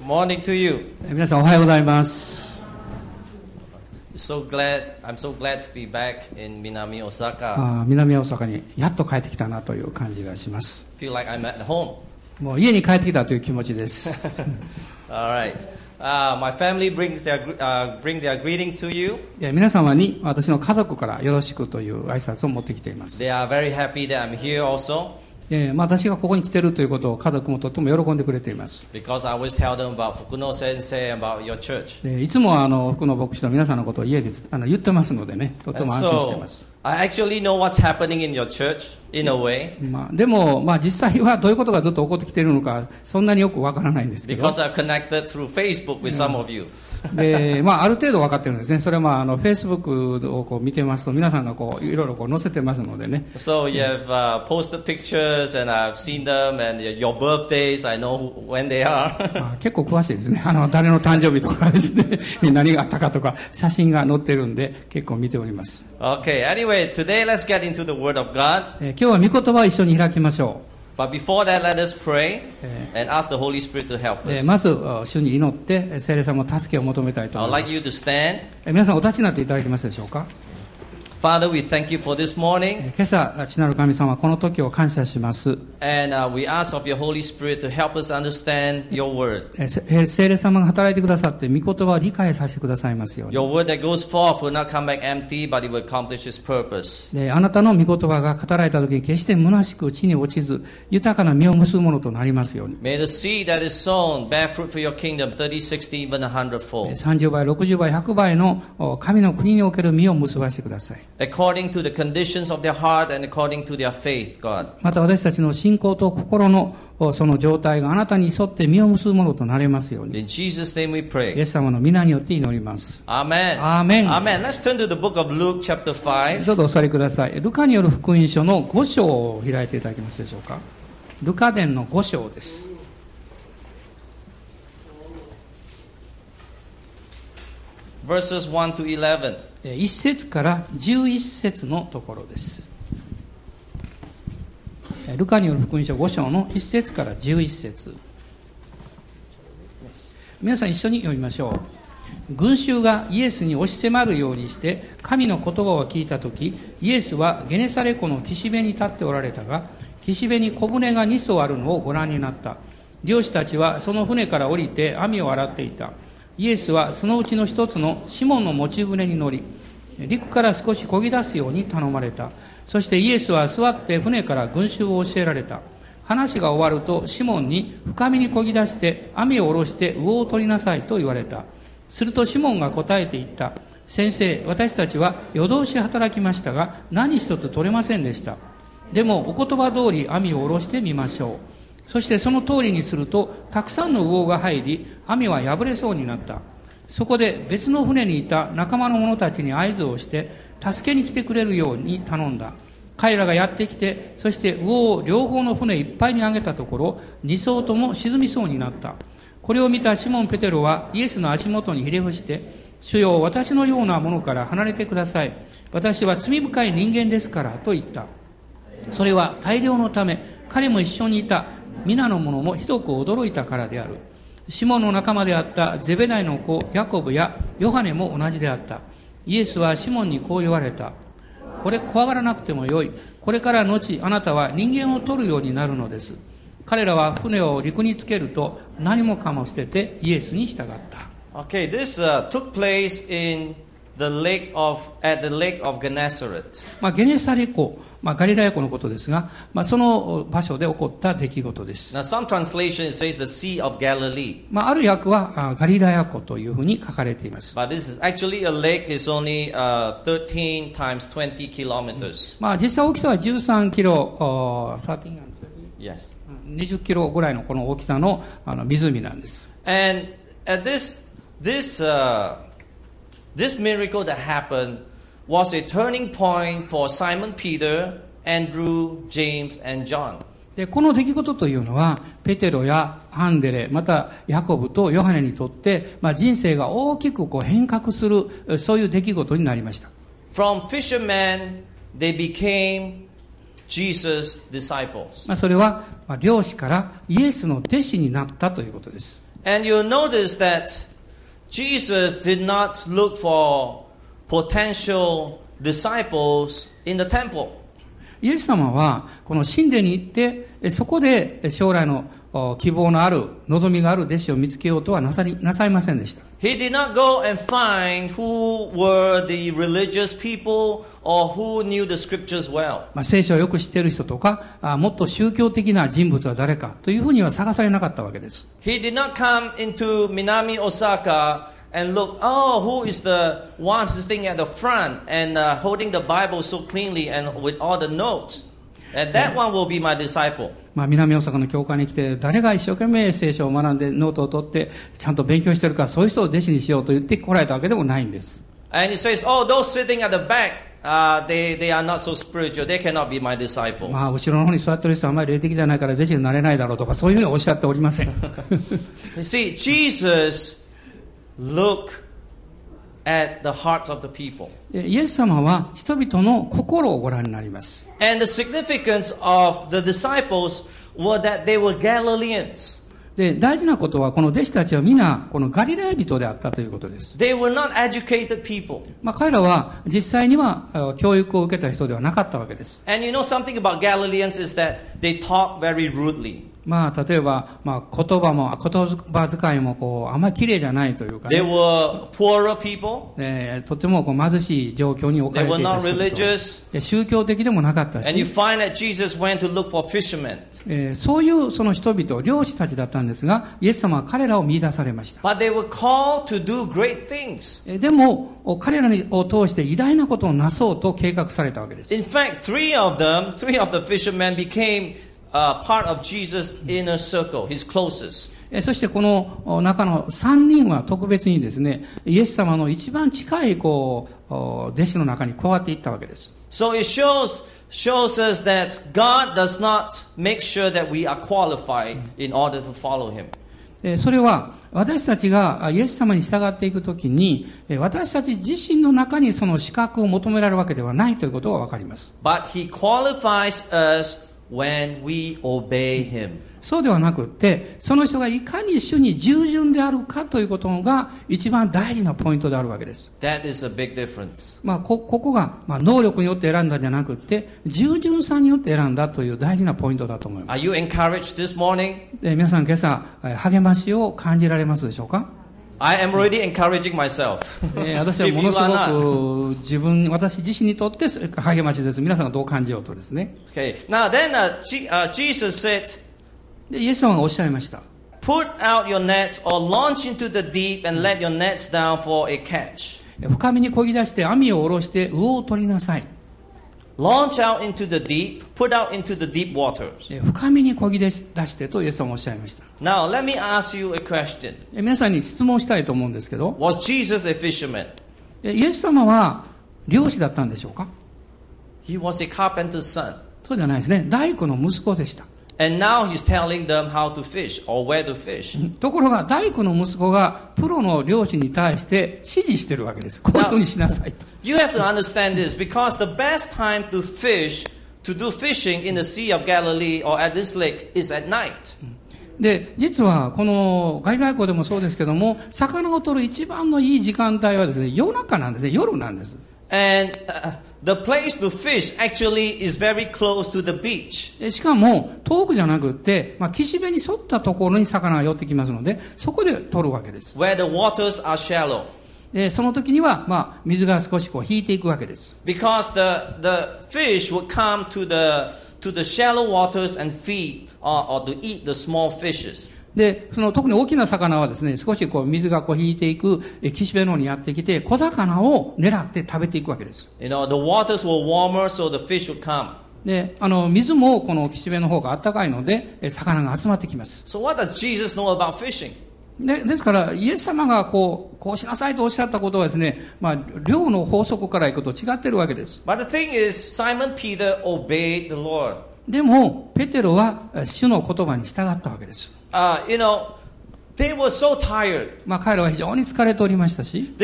Good morning to you. 皆さんおはようございます。So glad, I'm so glad to be back in Minami, Osaka. あー南大阪にやっと帰ってきたなという感じがします。Feel like I'm at home. もう家に帰ってきたという気持ちです。All right. Uh, my family brings their, gr- uh, bring their greetings to you. で皆様に私の家族からよろしくという挨拶を持ってきています。They are very happy that I'm here also でまあ、私がここに来てるということを家族もとっても喜んでくれています。because I always tell them about Fukuno Sensei, about your church. でいつもあの福野牧師と皆さんのことを家であの言ってますのでね、とても安心しています。I actually know what's happening in your church, in a way. まあ、でも、まあ、実際はどういうことがずっと起こってきているのか、そんなによくわからないんですけど。で、まあ、ある程度分かってるんですね。それは、まあ、あの、Facebook を見てますと、皆さんがこう、いろいろこう載せてますのでね。結構詳しいですね。あの、誰の誕生日とかですね。何があったかとか、写真が載ってるんで、結構見ております。Okay, いは today let's get into the Word of God. えー今日は御言葉を一緒に開きましょ But before that, let us pray and ask the Holy Spirit to help う。えー us. まず、あ主に祈って、えー聖霊様の助けを求めたいと I'd 思いま like you す。to stand. えー皆さんお立ちになっていただけますでしょうか今朝、地なる神様、この時を感謝します。聖霊様が働いてくださって、御言葉を理解させてくださいますように。あなたの御言葉が語られた時に、決して虚しく地に落ちず、豊かな実を結ぶものとなりますように。30倍、60倍、100倍の神の国における実を結ばせてください。According to the conditions of their heart and according to their faith, God. また私たちの信仰と心のおその状態があなたに沿って実を結ぶものとなれますように In Jesus' name we イエ pray. ス様の皆によって祈ります Amen. Amen. Amen. Let's turn to the book of Luke, chapter 5. どうぞお座りくださいルカによる福音書の5章を開いていただけますでしょうかルカ伝の5章です verses 1 to 11. 1節から11節のところです。ルカによる福音書5章の1節から11節。皆さん一緒に読みましょう。群衆がイエスに押し迫るようにして神の言葉を聞いた時イエスはゲネサレ湖の岸辺に立っておられたが岸辺に小舟が2艘あるのをご覧になった。漁師たちはその船から降りて網を洗っていた。イエスはそのうちの一つのシモンの持ち船に乗り陸から少し漕ぎ出すように頼まれた。そしてイエスは座って船から群衆を教えられた。話が終わるとシモンに深みに漕ぎ出して網を下ろして魚を取りなさいと言われた。するとシモンが答えて言った。先生私たちは夜通し働きましたが何一つ取れませんでした。でもお言葉通り網を下ろしてみましょう。そしてその通りにするとたくさんの魚が入り網は破れそうになった。そこで別の船にいた仲間の者たちに合図をして助けに来てくれるように頼んだ。彼らがやってきてそして魚を両方の船いっぱいに上げたところ二艘とも沈みそうになった。これを見たシモン・ペテロはイエスの足元にひれ伏して主よ私のようなものから離れてください。私は罪深い人間ですからと言った。それは大量のため彼も一緒にいた。皆の者もひどく驚いたからである。シモンの仲間であったゼベダイの子ヤコブやヨハネも同じであった。イエスはシモンにこう言われた。これ怖がらなくてもよい。これから後あなたは人間を取るようになるのです。彼らは船を陸につけると何もかも捨ててイエスに従った。Okay, this uh, took place in the lake of at the lake of Gennesaret. まあ、ゲネサレ湖、まあ、ガリラヤ湖のことですが、まあ、その場所で起こった出来事です。Now, some translation says the Sea of Galilee, まあ、ある訳はあガリラヤ湖というふうに書かれています。but this is actually a lake. is only uh, 13 times 20 kilometers. まあ、実際大きさは13キロ、あー13 Yes. 20キロぐらいのこの大きさのあの湖なんです。And at this this uh, this miracle that happened was a turning point for Simon Peter, Andrew, James, and John. でこの出来事というのは、ペテロやアンデレ、またヤコブとヨハネにとって、まあ、人生が大きくこう変革する、えそういう出来事になりました。From fishermen, they became Jesus' disciples. まあ、それは、まあ、漁師からイエスの弟子になったということです。And you'll notice that Jesus did not look for potential disciples in the temple. イエス様は、この神殿に行って、えそこでえ将来のお希望のある、望みがある弟子を見つけようとはなさりなさいませんでした。He did not go and find who were the religious people or who knew the scriptures well. まあ、聖書をよく知っている人とかあ、もっと宗教的な人物は誰かというふうには探されなかったわけです。He did not come into Minami Osaka and look, oh, who is the one who's sitting at the front and uh, holding the Bible so cleanly and with all the notes. And that one will be my disciple. まあ、南大阪の教会に来て、誰が一生懸命聖書を学んでノートを取って、ちゃんと勉強してるか、そういう人を弟子にしようと言って来られたわけでもないんです。 And he says, oh, those sitting at the back, uh, they, they are not so spiritual. They cannot be my disciples. まあ、後ろの方に座ってる人はあまり霊的じゃないから弟子になれないだろうとか、そういうふうにおっしゃっておりません。 You see, Jesus looked at the hearts of the people. でイエス様は人々の心をご覧になります。And the significance of the disciples were that they were Galileans. で、大事なことは、この弟子たちは皆、このガリラヤ人であったということです。They were not educated people. まあ、彼らは実際にはあ教育を受けた人ではなかったわけです。And you know something about Galileans is that they talk very rudely. まあ、例えば、まあ、言葉も言葉遣いもこうあんまりきれいじゃないというか、とてもこう貧しい状況に置かれていた宗教的でもなかったし。そういうその人々漁師たちだったんですがイエス様は彼らを見出されました。でも彼らを通して偉大なことをなそうと計画されたわけです。Uh, part of Jesus' inner circle, his closest. えーそしてこのお中の3人は特別にですね、イエス様の一番近いこうお弟子の中に加わっていったわけです。So it shows shows us that God does not make sure that we are qualified in order to follow him. えーそれは私たちがあイエス様に従っていくときに、えー私たち自身の中にその資格を求められるわけではないということがわかります。But he qualifies us when we obey him. そうではなくって、その人がいかに主に従順であるかということが一番大事なポイントであるわけです。That is a big difference. まあ、こ、ここが、まあ、能力によって選んだんじゃなくって、従順さによって選んだという大事なポイントだと思います。Are you encouraged this morning? で皆さん今朝、えー励ましを感じられますでしょうか？I am already encouraging myself. えー私はものすご.く自分、私自身にとって励ましです。皆さんがどう感じようとですね。Okay. Now then, uh, uh, Jesus said, で、イエス様がおっしゃいました。"Put out your nets or launch into the deep and let your nets down for a catch." 深みに漕ぎ出して網を下ろして魚を取りなさい。Launch out into the deep. Put out into the deep waters. え深みに漕ぎ出してとイエス様がおっしゃいました。Now let me ask you a question. え皆さんに質問したいと思うんですけど、Was Jesus a fisherman? えイエス様は漁師だったんでしょうか He was a carpenter's son. そうじゃないですね。大工の息子でした。And now he's telling them how to fish or where to fish. ところが大工の息子がプロの漁師に対して指示してるわけです。こういうふうにしなさいと。You have to understand this because the best time to fish, to do fishing in the Sea of Galilee or at this lake is at night. で、実はこのガリラヤ湖でもそうですけども、魚を取る一番のいい時間帯はですね、夜中なんですね、夜なんです。And uh, the place to fish actually is very close to the beach. でしかも、遠くじゃなくって、まあ、岸辺に沿ったところに魚が寄ってきますので、そこで取るわけです。 where the waters are shallow. で、その時には、まあ、水が少しこう引いていくわけです。 Because the, the fish would come to the, to the shallow waters and feed or, or to eat the small fishes. で、その特に大きな魚はですね、少しこう水がこう引いていくえ岸辺の方にやってきて、小魚を狙って食べていくわけです。You know, the waters were warmer, so the fish would come. で、あの、水もこの岸辺の方が暖かいので、え魚が集まってきます。So what does Jesus know about fishing? で、ですから、イエス様がこう、こうしなさいとおっしゃったことはですね、まあ、量の法則からいくと違ってるわけです。But the thing is, Simon Peter obeyed the Lord. でも、ペテロはえ主の言葉に従ったわけです。you know, まあ彼らは非常に疲れておりましたし、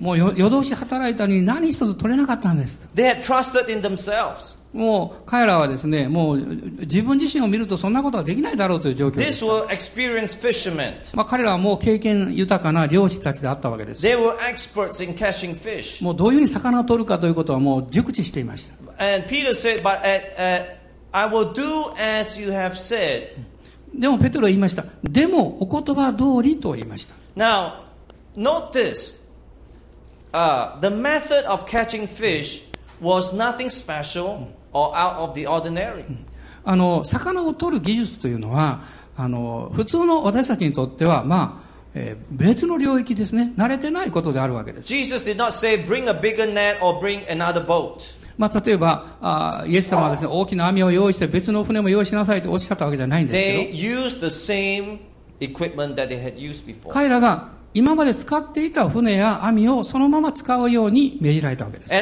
もう夜通し働いたのに何一つ取れなかったんです。もう彼らはですね、もう自分自身を見るとそんなことはできないだろうという状況です。まあ彼らはもう経験豊かな漁師たちであったわけです。もうどういうふうに魚を取るかということはもう熟知していました。I will do as you have said. でもペテロは言いました。でもお言葉通りと言いました。Now, this. Uh, the method of catching fish was nothing special or out of the ordinary. あの、魚を取る技術というのは、あの、普通の私たちにとっては、まあ、えー別の領域ですね。慣れてないことであるわけです。Jesus did not say, Bring a bigger net or bring another boat. まあ、例えばあ、イエス様はです、ね、大きな網を用意して別の船も用意しなさいとおっしゃったわけじゃないんですけど彼らが今まで使っていた船や網をそのまま使うように命じられたわけです。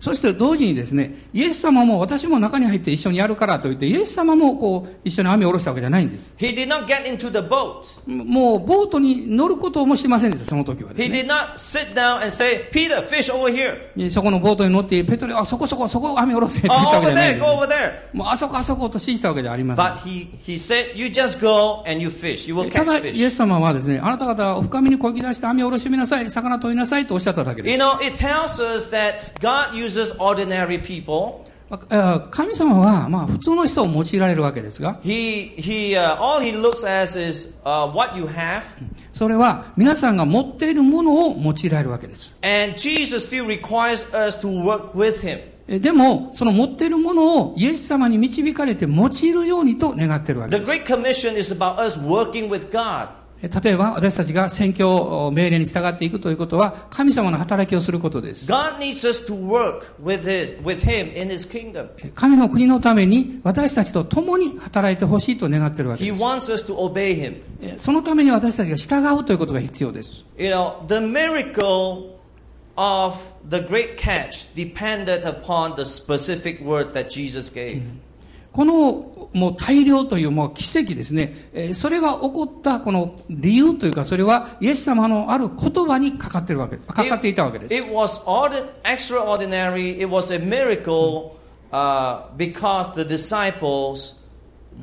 えそして同時にですね、イエス様も私も中に入って一緒にやるからと言って、イエス様もこう一緒に網を下ろしたわけじゃないんです。He did not get into the boat. もうボートに乗ることもしてませんでした、その時はです He ね。did not sit down and say, Peter, fish over here. でそこのボートに乗って、ペトロ、あ、そこそこ、そこ網下ろせって言った Oh, わけ over じゃない there, ん go で over there. す。もうあそこあそこと指示したわけじゃありません。But he, he said, You just go and you fish. You will ただ、イエ.ス様はですね、あなた方は深みにこぎ出して網を下ろしてみなさい、魚取りなさいとおっしゃっただけで You す。know, it tells us that God uses 神様は、ま、普通の人を用いられるわけですが。He, he,、uh, is, uh, それは皆さんが持っているものを用いられるわけです。でも、その持っているものをイエス様に導かれて用いるようにと願っているわけです。例えば私たちが宣教命令に従っていくということは神様の働きをすることです。神の国のために私たちと共に働いてほしいと願っているわけです。そのために私たちが従うということが必要です、このもう大量というもう奇跡ですね、えーそれが起こったこの理由というか、それはイエス様のある言葉にかかってるわけかかっていたわけです。It was extraordinary. It was a miracle uh, because the disciples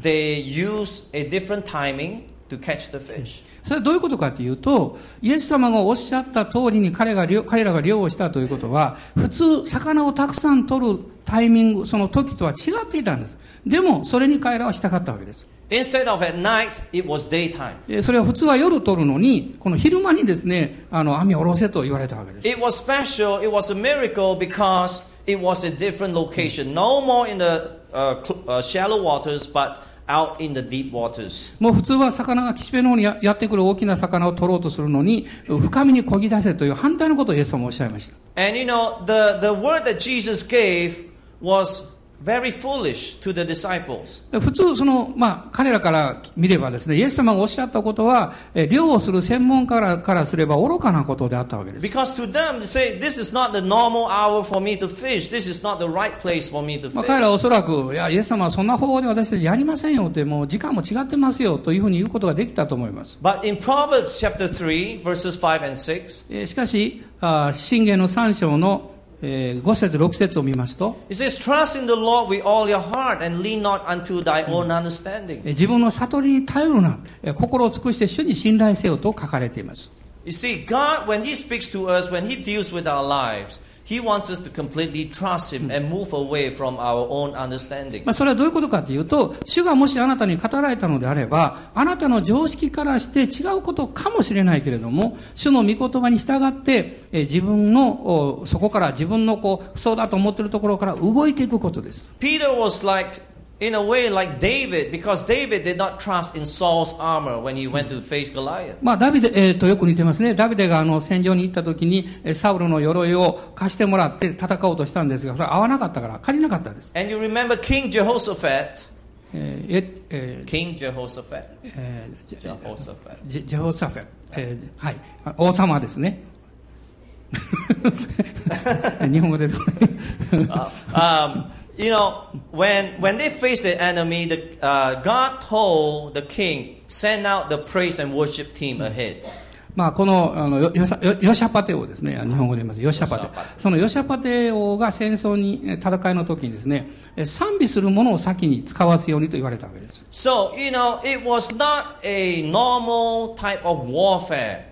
they used a different timing to catch the fish. それはどういうことかというと、イエス様がおっしゃった通りに彼が漁彼らが漁をしたということは、普通、魚をたくさん取るタイミング、その時とは違っていたんです。でも、それに彼らはしたかったわけです。Instead of at night, it was daytime. えーそれは普通は夜取るのに、この昼間にですね、あの、網を下ろせと言われたわけです。It was special. It was a miracle because it was a different location. No more in the uh, uh, shallow waters, but out in the deep waters. もう普通は魚が岸辺の方にややってくる大きな魚を取ろうとするのに、深みに漕ぎ出せという反対のことをイエス様もおっしゃいました。And you know, the, the word that Jesus gave was very foolish to the disciples. 普通、その、まあ、彼らから見ればですね、イエス様がおっしゃったことは、えー漁をする専門家からからすれば愚かなことであったわけです。Because to them, they say, this is not the normal hour for me to fish. This is not the right place for me to まあ、彼ら fish. はおそらく、いや、イエス様はそんな方法で私たちやりませんよって、もう時間も違ってますよというふうに言うことができたと思います。But in Proverbs chapter 3, verses 5 and 6, えーしかし、あー信玄の3章の、五節六節を見ますとえ自分の悟りに頼るな。心を尽くして主に信頼せよと書かれています。He wants us to completely trust Him and move away from our own understanding. まあ、それはどういうことかというと、主がもしあなたに語られたのであれば、あなたの常識からして違うことかもしれないけれども、主の御言葉に従って、えー自分の、おそこから自分のこう、そうだと思っているところから動いていくことです。Peter was like, in a way, like David, because David did not trust in Saul's armor when he went to face Goliath. まあ、ダビデ、えーとよく似てますね。ダビデがあの戦場に行った時に、えーサウルの鎧を貸してもらって戦おうとしたんですが、それは合わなかったから、借りなかったです。And you remember King Jehoshaphat? えーええー King Jehoshaphat. えー Jehoshaphat. ジェジェホサフェ、えーはい、あ王様ですね。日本語で Uh, um, You know, when, when they faced the enemy, the, uh, God told the king, send out the praise and worship team ahead. まあ、この、あの、よヨサヨヨシャパテ王ですね。日本語で言います。ヨシャパテヨシャパ。テそのヨシャパテ王が戦争に、え戦いの時にですね、え賛美するものを先に使わすようにと言われたわけです。So, you know, it was not a normal type of warfare,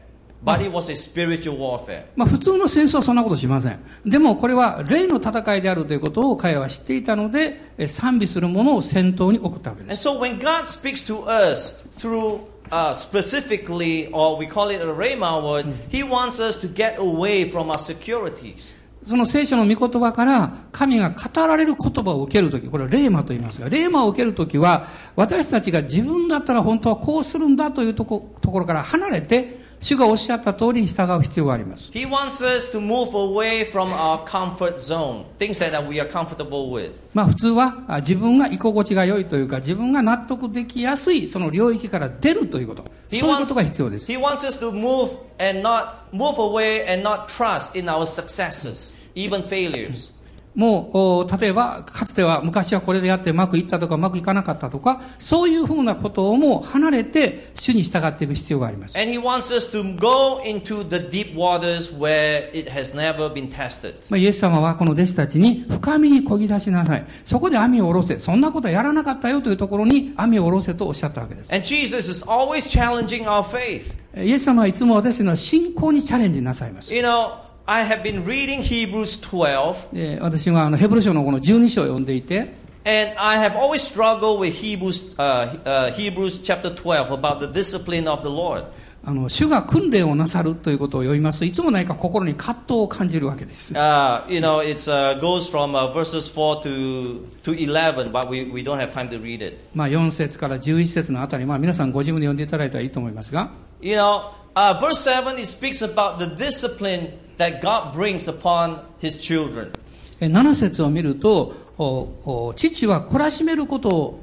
but it was a spiritual warfare. まあ、普通の戦争はそんなことしません。でも、これは霊の戦いであるということを彼は知っていたので、え賛美するものを先頭に送ったわけで And す。so when God speaks to us through uh, specifically, or we call it a Rhema word, He wants us to get away from our securities. その聖書の御言葉から神が語られる言葉を受けるとき、これは霊魔と言いますが、霊魔を受けるときは、私たちが自分だったら本当はこうするんだというとこところから離れて、主がおっしゃった通りに従う必要があります。He wants us to move away from our comfort zone, things that we are comfortable with. まあ普通はあ自分が居心地が良いというか、自分が納得できやすいその領域から出るということ。そう He いうこ wants, とが必要です。he wants us to move and not move away and not trust in our successes, even failures. もう、お例えば、かつては昔はこれでやってうまくいったとかうまくいかなかったとか、そういうふうなことをもう離れて主に従っていく必要があります。And he wants us to go into the deep waters where it has never been tested. まあ、イエス様はこの弟子たちに深みに漕ぎ出しなさい。そこで網を下ろせ。そんなことはやらなかったよというところに網を下ろせとおっしゃったわけです。And Jesus is always challenging our faith. イエス様はいつも私の信仰にチャレンジなさいます。You know, I have been reading Hebrews 12, で私はあのヘブル書のこの12章を読んでいて、 and I have always struggled with Hebrews, uh, uh, Hebrews chapter 12 about the discipline of the Lord. あの主が訓練をなさるということを読みますといつも何か心に葛藤を感じるわけです。 Uh, you know, it uh, goes from uh, verses 4 to, to 11, but we, we don't have time to read it. まあ、4節から11節のあたり、まあ、皆さんご自分で読んでいただいたらいいと思いますが、 You know, uh, verse 7, it speaks about the discipline that God brings upon his children. え7節を見るとおお父は懲らしめることを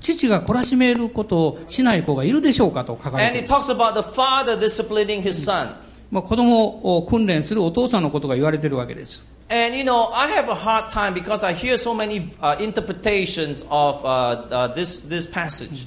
父が懲らしめることをしない子がいるでしょうかと書かれ And ています talks about the father disciplining his son. まあ、子供を訓練するお父さんのことが言われているわけです And you know, I have a hard time because I hear so many uh, interpretations of uh, uh, this, this passage.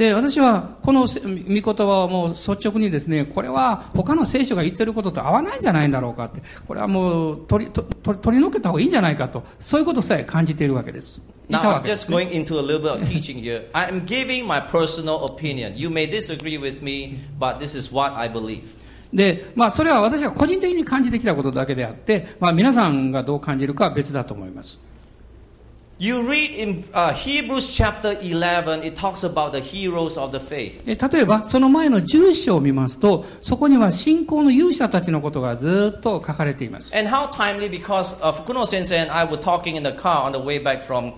で私はこのせ御言葉はもう率直にですねこれは他の聖書が言ってることと合わないんじゃないんだろうかってこれはもう取りと取り取り除けた方がいいんじゃないかとそういうことさえ感じているわけですい Now, I'm just going into a little bit of teaching here. I'm giving my personal opinion. You may disagree with me, but this is what I believe. でまあそれは私が個人的に感じてきたことだけであって、まあ、皆さんがどう感じるかは別だと思います You read in uh, Hebrews chapter 11, it talks about the heroes of the faith. え例えばその前の11章を見ますとそこには信仰の勇者たちのことがずっと書かれています And how timely because uh, Fukuno sensei and I were talking in the car on the way back from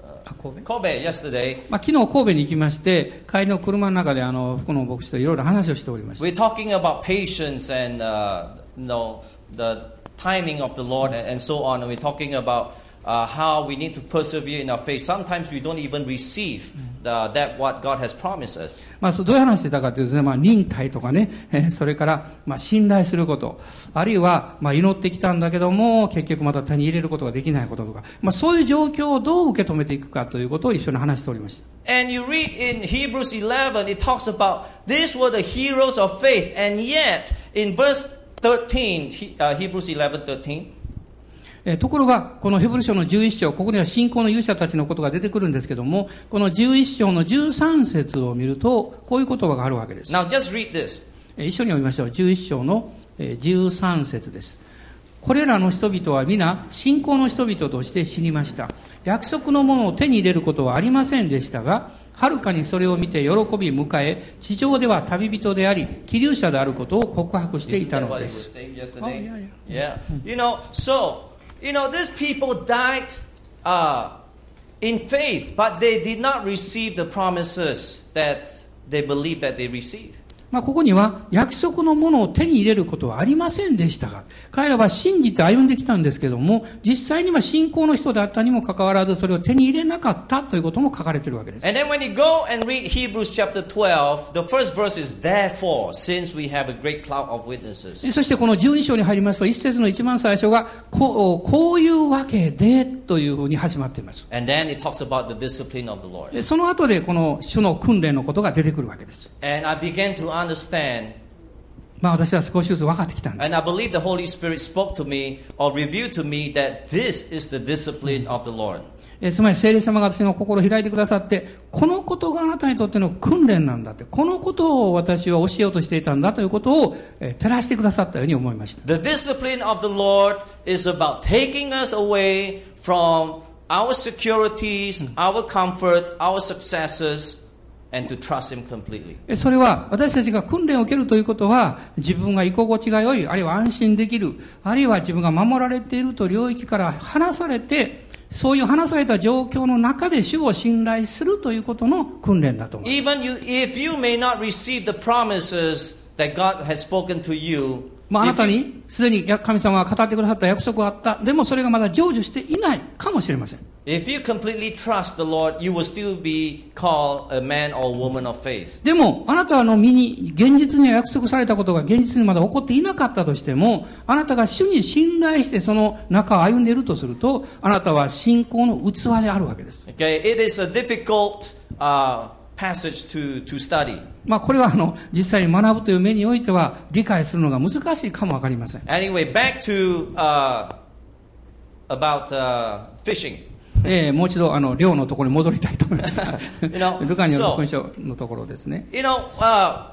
あ神戸 yesterday. まあ、昨日神戸に行きまして帰りの車の中であの福野牧師といろいろ話をしておりました We're talking about patience and uh, you know, the timing of the Lord and, so on. We're talking about uh, how we need to persevere in our faith. Sometimes we don't even receive the, that what God has promised us. まあ、そうどういう話してたかというとね、まあ、忍耐とかね、えーそれから、まあ、信頼すること、あるいは、まあ、祈ってきたんだけども、結局また手に入れることができないこととか、まあ、そういう状況をどう受け止めていくかということを一緒に話しておりました。And you read in Hebrews 11, it talks about these were the heroes of faith. And yet, in verse 13, he- uh, Hebrews 11 13, えーところが、このヘブル書の11章、ここには信仰の勇者たちのことが出てくるんですけども、この11章の13節を見ると、こういう言葉があるわけです。now just read this. えー一緒に読みましょう。11章のえー13節です。これらの人々は皆、信仰の人々として死にました。約束のものを手に入れることはありませんでしたが、はるかにそれを見て喜び迎え、地上では旅人であり、気流者であることを告白していたのです。Oh, yesterday? yeah, yeah. You know, so, you know, these people died uh, in faith, but they did not receive the promises that they believed that they received. まあ、ここには約束のものを手に入れることはありませんでしたが、彼らは信じて歩んできたんですけども、実際には信仰の人であったにもかかわらず、それを手に入れなかったということも書かれているわけです。And then when you go and read Hebrews chapter 12, the first verse is, Therefore, since we have a great cloud of witnesses. そしてこの12章に入りますと、一節の一番最初が、こうこういうわけでというふうに始まっています。And then it talks about the discipline of the Lord. でその後でこの主の訓練のことが出てくるわけです。And I began to understand, まあ私は少しずつ分かってきたんで and す。I believe the Holy Spirit spoke to me or revealed to me that this is the discipline of the Lord. えつまり聖霊様が私の心を開いてくださって、このことがあなたにとっての訓練なんだって、このことを私は教えようとしていたんだということを、え照らしてくださったように思いました。The discipline of the Lord is about taking us away from our securities, our comfort, our successes, and to trust Him completely. えそれは私たちが訓練を受けるということは自分が居心地が良い、あるいは安心できる、あるいは自分が守られていると領域から離されて、そういう離された状況の中で主を信頼するということの訓練だと思う。Even you, if you may not receive the promises that God has spoken to you, まあ、あなたにすでに神様が語ってくださった約束があった。でもそれがまだ成就していないかもしれません。if you completely trust the Lord, you will still be called a man or woman of faith. でも、あなたの身に現実には約束されたことが現実にまだ起こっていなかったとしても、あなたが主に信頼してその中を歩んでいるとすると、あなたは信仰の器であるわけです。Okay, it is a difficult uh, passage to, to study. まあ、これはあの、実際に学ぶという面においては理解するのが難しいかもわかりません。Anyway, back to uh, about uh, fishing. えーもう一度あの、寮のところに戻りたいと思います。know, ルカによる音書のところですね。You know, uh,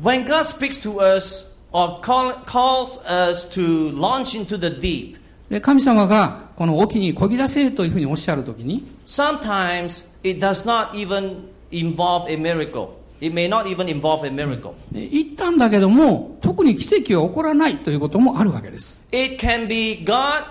when God speaks to us or call, calls us to launch into the deep, で神様がこの沖に漕ぎ出せというふうにおっしゃるときに、sometimes it does not even involve a miracle. It may not even involve a miracle. え言ったんだけども、特に奇跡は起こらないということもあるわけです。It can be God's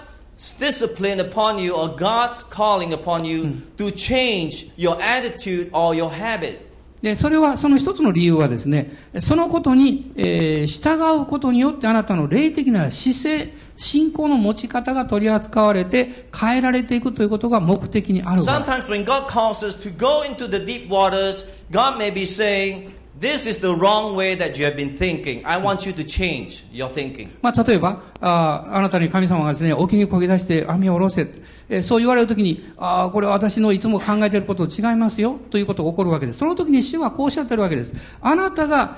discipline upon you or God's calling upon you to change your attitude or your habit. で、それは、その一つの理由はですね、そのことに、えー従うことによってあなたの霊的な姿勢、信仰の持ち方が取り扱われて変えられていくということが目的にあるわけ。Sometimes when God calls us to go into the deep waters, God may be saying, This is the wrong way that you have been thinking. I want you to change your thinking. まあ、例えばあ、あなたに神様がですね、沖に漕ぎ出して網を下ろせ、えーそう言われるときに、ああ、これは私のいつも考えていることと違いますよ、ということが起こるわけです。その時に主はこうおっしゃってるわけです。あなたが、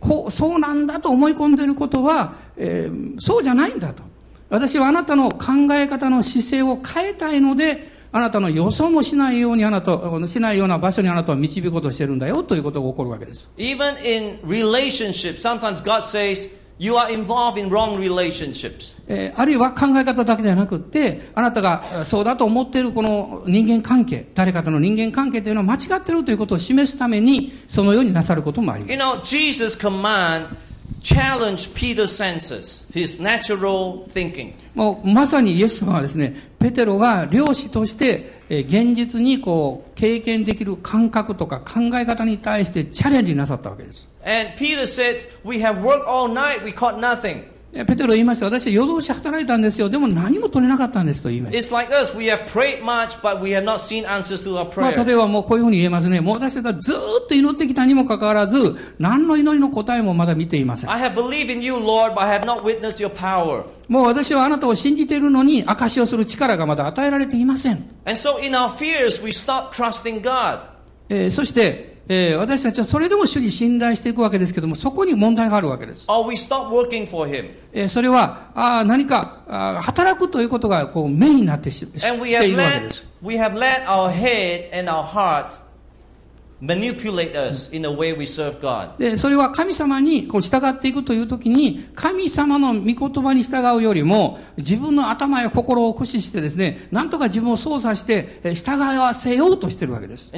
こう、そうなんだと思い込んでいることは、えーそうじゃないんだと。私はあなたの考え方の姿勢を変えたいので、あなたの予想もしないようにあなた、しないような場所にあなたを導こうとしてるんだよ、ということが起こるわけです。Even in relationships, sometimes God says, You are involved in wrong relationships. えーあるいは考え方だけではなくって、あなたがえーそうだと思っているこの人間関係、誰かとの人間関係というのは間違っているということを示すために、そのようになさることもありま You す。know, Jesus' command challenged Peter's senses, his natural thinking. もうまさにイエス様はですね、ペテロが漁師として、えー現実にこう、経験できる感覚とか考え方に対してチャレンジなさったわけです。And Peter said, We have worked all night, we caught nothing. ペテロ言いました、私は夜通し働いたんですよ、でも何も取れなかったんですと言いました。例えばもうこういうふうに言えますね、もう私はずっと祈ってきたにもかかわらず、何の祈りの答えもまだ見ていません。もう私はあなたを信じているのに、証しをする力がまだ与えられていません。え、そして、えー私たちはそれでも主に信頼していくわけですけども、そこに問題があるわけです。Or we stop working for Him. えーそれは、あー何かあー働くということがこうメインになってししているわけです。we have let our head and our heart それは神様にこう従っていくというときに、神様の御言葉に従うよりも、自分の頭や心を駆使してですね、なんとか自分を操作して、従わせようとしているわけです。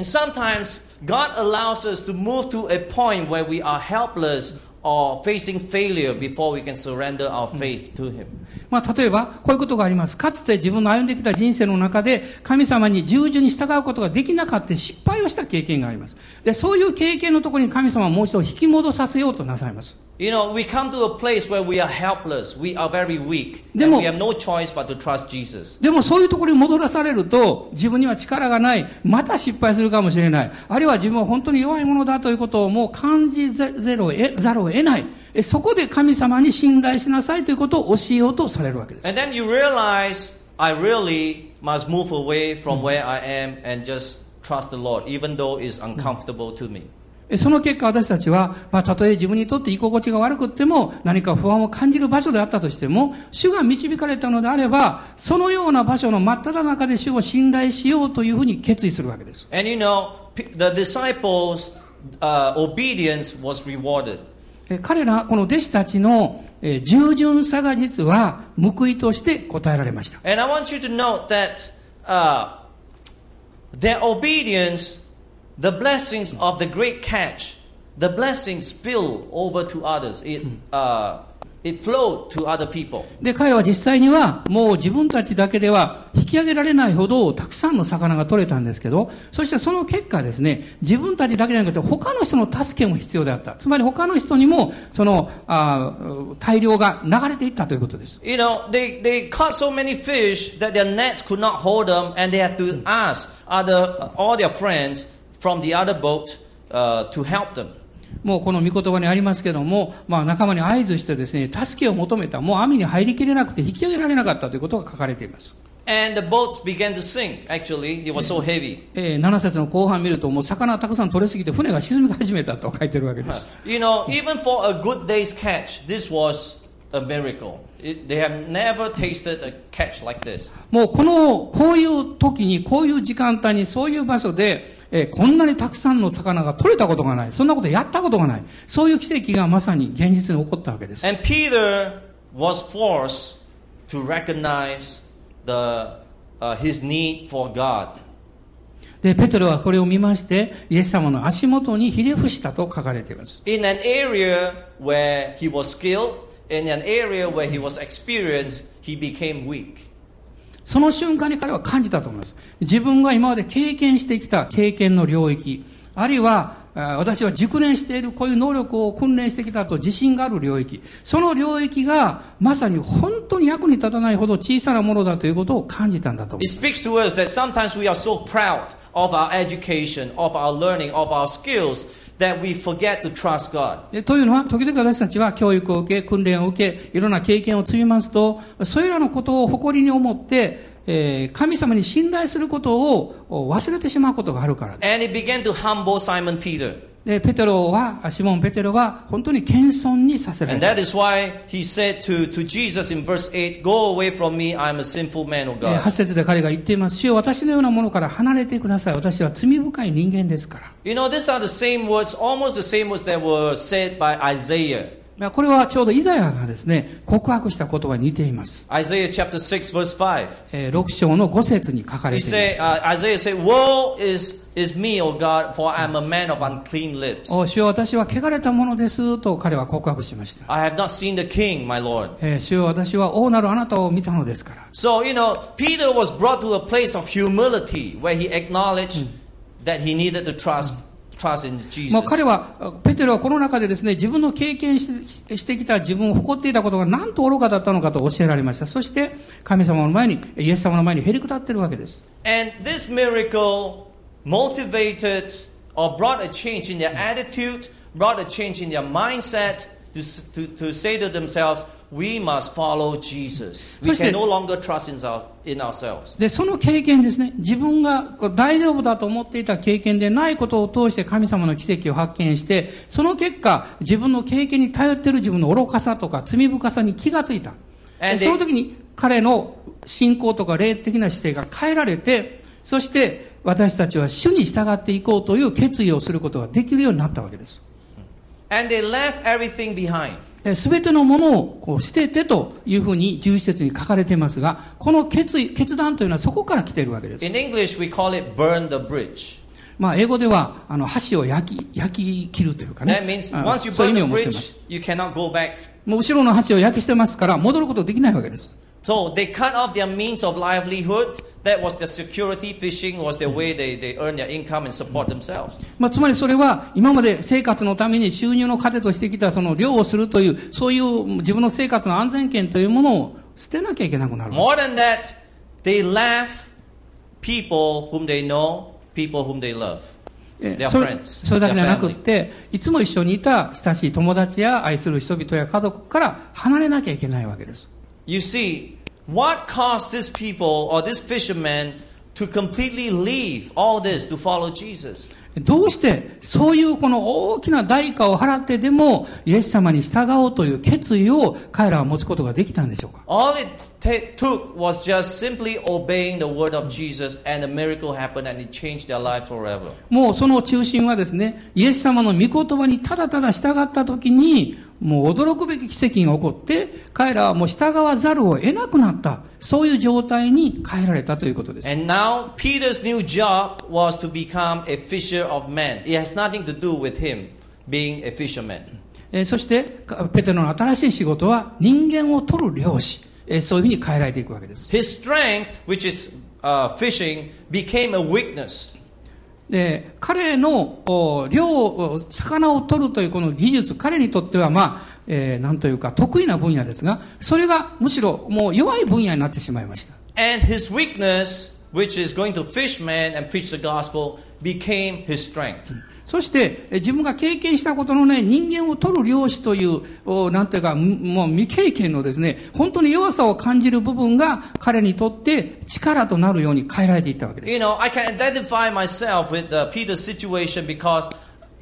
Or facing failure before we can surrender our faith to Him. まあ、例えば、こういうことがあります。かつて自分の歩んできた人生の中で、神様に従順に従うことができなかった失敗をした経験があります。で、そういう経験のところに神様はもう一度引き戻させようとなさいます。You know, we come to a place where we are helpless, we are very weak, and でも- we have no choice but to trust Jesus. でもそういうところに戻らされると、自分には力がない、また失敗するかもしれない、あるいは自分は本当に弱いものだということをもう感じざるを得ざるを得ない。えそこで神様に信頼しなさいということを教えようとされるわけです。 And then you realize, I really must move away from where I am and just trust the Lord, even though it's uncomfortable to me. えその結果私たちは、まあ、たとえ自分にとって居心地が悪くっても、何か不安を感じる場所であったとしても、主が導かれたのであれば、そのような場所の真っ只中で主を信頼しようというふうに決意するわけです。And you know, the disciples' uh, obedience was rewarded. え彼ら、この弟子たちの、えー従順さが実は報いとして答えられました。And I want you to note that uh, their obedience, the blessings of the great catch, the blessings spill over to others. It, uh, it flowed to other people. で、彼は実際には、もう自分たちだけでは引き上げられないほどたくさんの魚が取れたんですけど、そしてその結果ですね、自分たちだけじゃなくて他の人の助けも必要であった。つまり他の人にも、その、あー大量が流れていったということです。You know, they, they caught so many fish that their nets could not hold them, and they had to ask other, all their friends from the other boat、uh, to help them. もうこの御言葉にありますけれども、まあ、仲間に合図してですね助けを求めた。もう網に入りきれなくて引き上げられなかったということが書かれています。7節の後半見るともう魚たくさん取れすぎて船が沈み始めたと書いてるわけです、a miracle. It, they have never tasted a catch like this. もうこの、こういう時に、こういう時間帯に、そういう場所で、えーこんなにたくさんの魚が取れたことがない。そんなことやったことがない。そういう奇跡がまさに現実に起こったわけです。And Peter was forced to recognize the, uh, his need for God. で、ペテロはこれを見まして、イエス様の足元にひれ伏したと書かれています。In an area where he was skilled, その瞬間に彼は感じたと思います。自分が今まで経験してきた経験の領域、あるいは私は熟練しているこういう能力を訓練してきたと自信がある領域、その領域がまさに本当に役に立たないほど小さなものだということを感じたんだと思います。That we forget to trust God. でというのは、時々私たちは教育を受け、訓練を受け、いろんな経験を積みますと、それらのことを誇りに思って、えー神様に信頼することを忘れてしまうことがあるからです And it began to humble Simon Peter. で、ペテロは、シモン・ペテロは、本当に謙遜にさせられ And た。that is why he said to, to Jesus in verse 8, Go away from me, I'm a sinful man, O えー God. 8節で彼が言っています。主よ私のようなものから離れてください。私は罪深い人間ですから。You know, these are the same words, almost the same words that were said by Isaiah. まあこれはちょうどイザヤがですね、告白した言葉に似ています。Isaiah chapter 6, verse 5. えー6章の5節に書かれてい say, ます。uh, Isaiah said, Woe is, is me, O God, for I'm a man of unclean lips. お主よ私は汚れたものですと彼は告白しました。I have not seen the king, my Lord. えー主よ私は王なるあなたを見たのですから。So, you know, Peter was brought to a place of humility where he acknowledged that he needed to trust, in Jesus. まあ、彼は、ペテロはこの中でですね、自分の経験ししてきた自分を誇っていたことがなんと愚かだったのかと教えられました。そして、神様の前に、イエス様の前にへりくだってるわけです。And this miracle motivated or brought a change in their attitude, brought a change in their mindset to, to, to say to themselves, we must follow Jesus. We そして can no longer trust in, our, in ourselves. で、その経験ですね、自分がこう大丈夫だと思っていた経験でないことを通して神様の奇跡を発見して、その結果、自分の経験に頼っている自分の愚かさとか罪深さに気がついた。その時に彼の信仰とか霊的な姿勢が変えられて、そして私たちは主に従っていこうという決意をすることができるようになったわけです。And they left everything behind. すべてのものをこう捨ててというふうに11節に書かれていますが、この決意、決断というのはそこから来ているわけです。In English, we call it burn the bridge. まあ、英語では、あの、箸を焼き、焼き切るというかね。That means あ once you そういう.もう後ろの箸を焼き捨てますから、戻ることできないわけです。So they cut off their means of livelihood. That was their security. Fishing was their way they, they earn their income and support themselves. まあ、つまりそれは、今まで生活のために収入の糧としてきたその漁をするという、そういう自分の生活の安全圏というものを捨てなきゃいけなくなる。More than that, they laugh people whom they know, people whom they love. それそれだけじゃなくて、いつも一緒にいた親しい友達や愛する人々や家族から離れなきゃいけないわけです。You see, what caused these people or this fisherman to completely leave all this to follow Jesus? どうして、そういうこの大きな代価を払ってでも、イエス様に従おうという決意を彼らは持つことができたんでしょうか All it took was just simply obeying the word of Jesus, and a miracle happened, and it changed their life forever. もうその中心はですね、イエス様の御言葉にただただ従った時に、もう驚くべき奇跡が起こって、彼らはもう従わざるを得なくなった。そういう状態に変えられたということです。And now Peter's new job was to become a fisher of men. It has nothing to do with him being a fisherman. えーそして、かペテロの新しい仕事は人間を取る漁師。えーそういうふうに変えられていくわけです。His strength, which is uh, fishing, became a weakness. で、彼のお漁を、魚を取るというこの技術、彼にとってはまあ、えーなんというか得意な分野ですが、それがむしろもう弱い分野になってしまいました。And his weakness, which is going to fish men and preach the gospel, became his strength. そして、え自分が経験したことのね、人間を取る漁師という、おなんていうか、もう未経験のですね、本当に弱さを感じる部分が彼にとって力となるように変えられていったわけです。You know, I can identify myself with uh, Peter's situation because,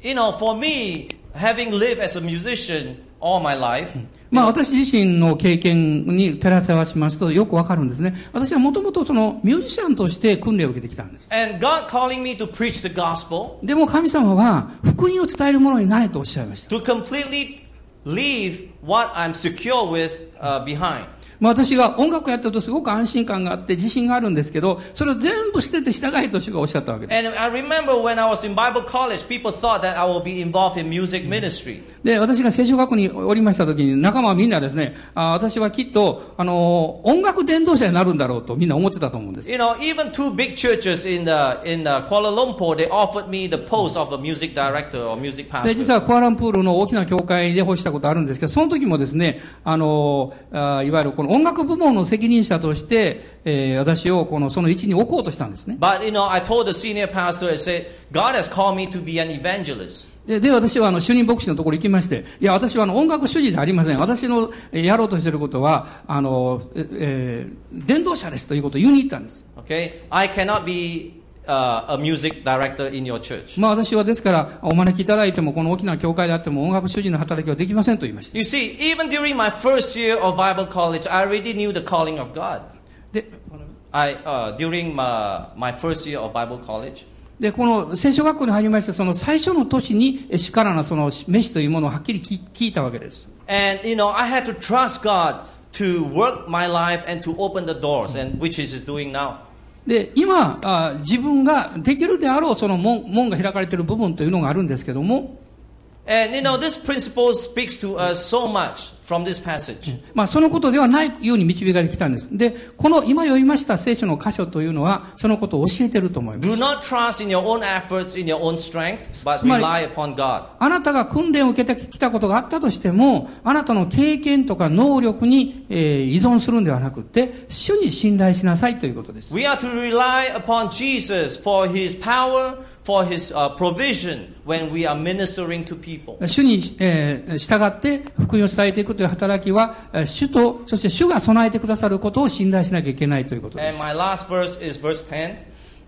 you know, for me, having lived as a musician all my life, まあ私自身の経験に照らせ合わしますとよくわかるんですね。私はもともとそのミュージシャンとして訓練を受けてきたんです。and God calling me to preach the gospel, でも神様は福音を伝えるものになれとおっしゃいました。to completely leave what I'm secure with uh, behind. 私が音楽をやってるとすごく安心感があって自信があるんですけど、それを全部捨てて従えと主がおっしゃったわけです。私が聖書学におりました時に仲間はみんなですね、あ私はきっと、あの、音楽伝道者になるんだろうとみんな思ってたと思うんです。で、実はコアランプールの大きな教会で欲したことあるんですけど、その時もですね、あの、あいわゆるこの音楽部門の責任者として、えー私をこの、その位置に置こうとしたんですね。But you know, I told the senior pastor, I said, God has called me to be an evangelist. で、で私はあの、主任牧師のところ行きまして、いや、私はあの、音楽主事ではありません。私のえーやろうとしていることは、あの、ええー伝道者ですということを言いに行ったんです。Okay, I cannot be uh, a music director in your church. まあ私はですから、お招きいただいても、この大きな教会であっても音楽主人の働きはできませんと言いました。You see, even during my first year of Bible college, I already knew the calling of God. で、I uh, during my, my first year of Bible college, で、この聖書学校に入りまして、その最初の年に、え主からのその飯というものをはっきり聞聞いたわけです。and you know, I had to trust God to work my life and to open the doors, and which is doing now. で、今、あ自分ができるであろうその門門が開かれている部分というのがあるんですけども、And you know, this principle speaks to us so much from this passage. まあそのことではないように導かれてきたんです。で、この今読みました聖書の箇所というのは、そのことを教えていると思います。Do not trust in your own efforts, in your own strength, but rely upon God. あなたが訓練を受けてきたことがあったとしても、あなたの経験とか能力に、えー依存するんではなくって、主に信頼しなさいということです。We are to rely upon Jesus for His power, for His uh, provision when we are ministering to people. 主に、えー従って福音を伝えていくという働きは、えー主と、そして主が備えてくださることを信頼しなきゃいけないということで And す。my last verse is verse 10.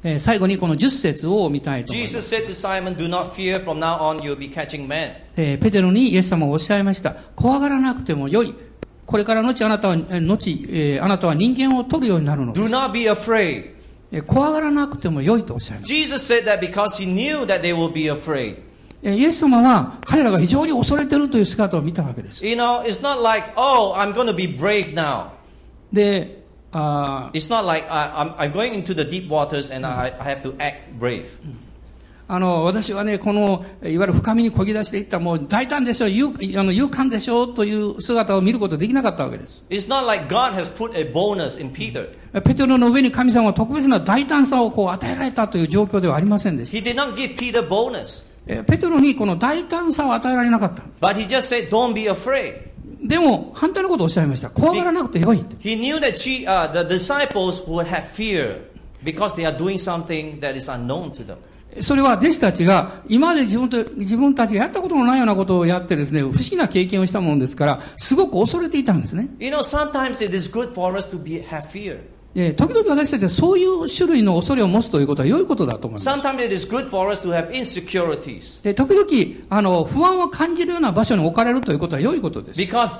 えー最後にこの10節を見たいと思います。Jesus said to Simon, Do not fear, from now on you'll be catching men. えーペテロにイエス様がおっしゃいました。怖がらなくてもよい。これから後あなたは、えー後、えーあなたは人間を取るようになるので Do す。not be afraid. えー怖がらなくてもよいとおっしゃいました。Jesus said that because he knew that they will be afraid. えーイエス様は彼らが非常に恐れているという姿を見たわけです。You know, it's not like, oh, I'm going to be brave now. で、あー It's not like I, I'm, I'm going into the deep waters and I, I have to act brave. あの、私はね、この、いわゆる深みにこぎ出していった、もう大胆でしょう、勇あの勇敢でしょうという姿を見ることできなかったわけです。It's not like God has put a bonus in Peter. ペテロの上に神様は特別な大胆さをこう与えられたという状況ではありませんでした。He did not give Peter bonus, えペテロにこの大胆さを与えられなかった。but he just said, "Don't be afraid." でも、反対のことをおっしゃいました。怖がらなくてよい。He knew that she, uh, the disciples would have fear because they are doing something that is unknown to them. それは弟子たちが今まで自分と自分たちがやったことのないようなことをやってですね、不思議な経験をしたものですから、すごく恐れていたんですね。You know, sometimes it is good for us to be, have fear. え、時々私たちはそういう種類の恐れを持つということは良いことだと思います。で時々あの不安を感じるような場所に置かれるということは良いことです。Us,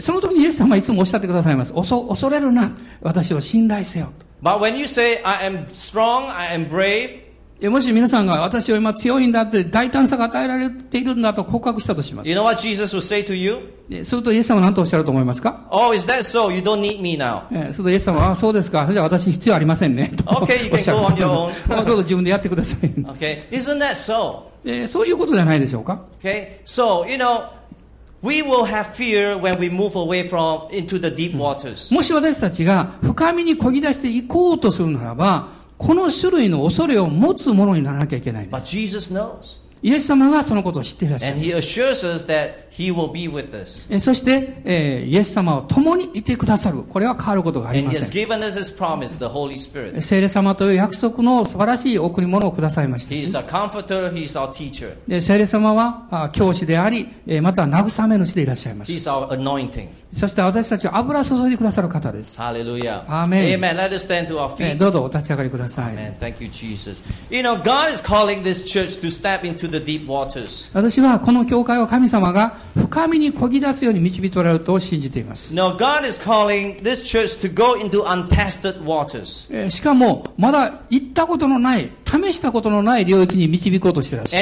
その時にイエス様はいつもおっしゃってくださいます。恐,れるな、私を信頼せよと。あ when you say, I am strong, I am brave, もし皆さんが私は今強いんだって大胆さが与えられているんだと告白したとします。you know what Jesus will say to you? でするとイエス様は何とおっしゃると思いますか？"Oh, is that so? You don't need me now." えーするとイエス様は、あそうですか。じゃあ私必要ありませんね。と Okay, you can go on ま your す own. どうぞ自分でやってください。Okay, isn't that so? えーそういうことじゃないでしょうか？Okay, so you know, we will have fear when we move away from into the deep waters. もし私たちが深みにこぎ出していこうとするならば、この種類の恐れを持つものにならなきゃいけないんです。イエス様がそのことを知っていらっしゃる。そして、イエス様を共にいてくださる。これは変わることがありますん聖霊様という約束の素晴らしい贈り物をくださいましたし。で聖霊様は教師であり、また慰めの主でいらっしゃいます。そして私たちは油注いでくださる方です。ハレルヤ。どうぞお立ち上がりください。アーメン。Thank you, 私はこの教会を神様が深みにこぎ出すように導きてられると信じています。しかも、まだ行ったことのない、試したことのない領域に導こうとしてらっる。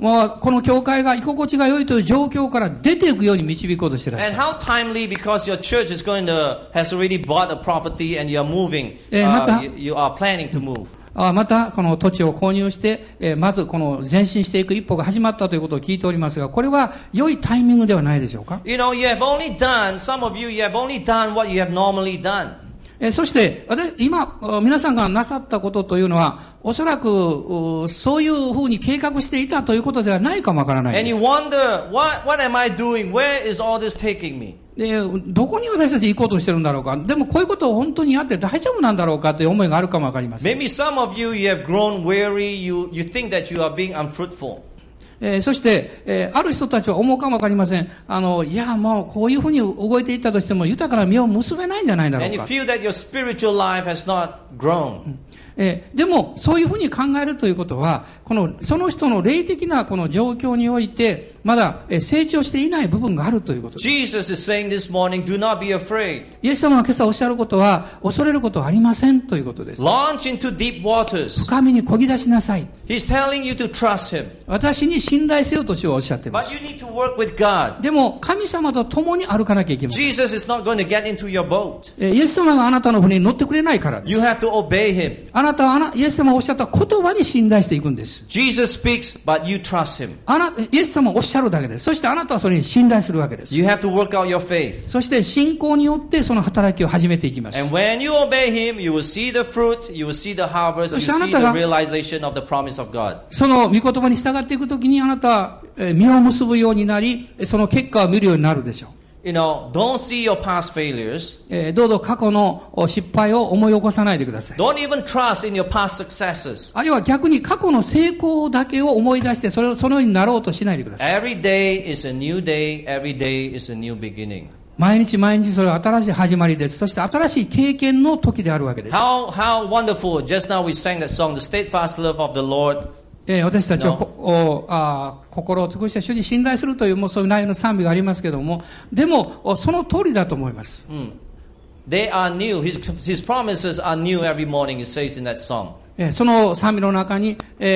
まあ、この教会が居心地が良いという状況から出ていくように導こうとしてらっしゃる。Because. あまた、この土地を購入して、えーまずこの前進していく一歩が始まったということを聞いておりますが、これは良いタイミングではないでしょうか You know, you have only done, some of you, you have only done what you have normally done. えーそして、私、今、あ皆さんがなさったことというのは、おそらく、うそういうふうに計画していたということではないかもわからないです。wonder, what, what? で、どこに私たち行こうとしてるんだろうか。でも、こういうことを本当にやって大丈夫なんだろうかという思いがあるかもわかりません。Maybe some of you, you have grown weary. You, you think that you are being unfruitful. えーそして、えーある人たちは思うかもわかりません。あの、いや、もう、こういうふうに動いていったとしても、豊かな実を結べないんじゃないだろうか。えーでも、そういうふうに考えるということは、この、その人の霊的なこの状況において、まだえー成長していない部分があるということです。Jesus is saying this morning, do not be afraid. イエス様が今朝おっしゃることは、恐れることはありませんということです。Launch into deep waters. 深みにこぎ出しなさい。He's telling you to trust Him. 私に信頼せよと主はおっしゃっていま But す。you need to work with God. でも、神様と共に歩かなきゃいけません。Jesus is not going to get into your boat. えーイエス様があなたの船に乗ってくれないからで You す。have to obey Him. あなたはイエス様がおっしゃった言葉に信頼していくんです。Jesus speaks, but you trust Him. あな、イエス様がおっしゃるだけです。そしてあなたはそれに信頼するわけです。You have to work out your faith. そして信仰によってその働きを始めていきます。And when you obey Him, you will see the fruit, you will see the harvest, you そしてあな see た the が realization of the promise of God. その御言葉に従っていくときにあなたはえー実を結ぶようになり、その結果を見るようになるでしょう。You know, don't see your past failures. えーどうぞ過去のお失敗を思い起こさないでください。Don't even trust in your past successes. あるいは逆に過去の成功だけを思い出してそれをそのようになろうとしないでください。Every day is a new day. Every day is a new beginning. 毎日毎日それは新しい始まりです。そして新しい経験の時であるわけです。How how wonderful! Just now we sang that song, the steadfast love of the Lord. えー私たちはこおあー心を尽くして主に信頼するというもうそういう内容の賛美がありますけども、でもおその通りだと思います。They are new. His, his promises are new every morning, it says in that song. えーその賛美の中に、えー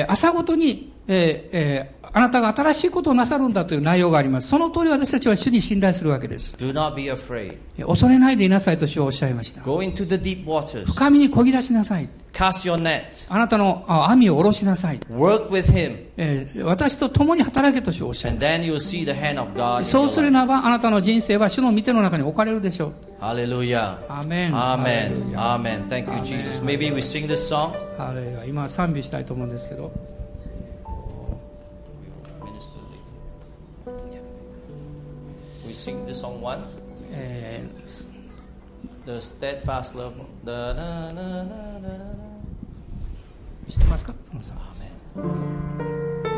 えー朝ごとに、えーえーあなたが新しいことをなさるんだという内容があります。その通り私たちは主に信頼するわけです。Do not be afraid. 恐れないでいなさいと主はおっしゃいました。Go into the deep waters. 深みに漕ぎ出しなさい。Cast your net. あなたのあ網を下ろしなさい。Work with Him. えー私と共に働けと主はおっしゃい And ま then you will see the hand of God. そうする.ならば、あなたの人生は主の御手の中に置かれるでしょう。Hallelujah. Amen. Amen. Thank you, Jesus. Maybe we sing this song. 今賛美したいと思うんですけど。Sing this song once. え The steadfast love. Da, da, da, da, da, da. ー知ってますかそのさ Amen.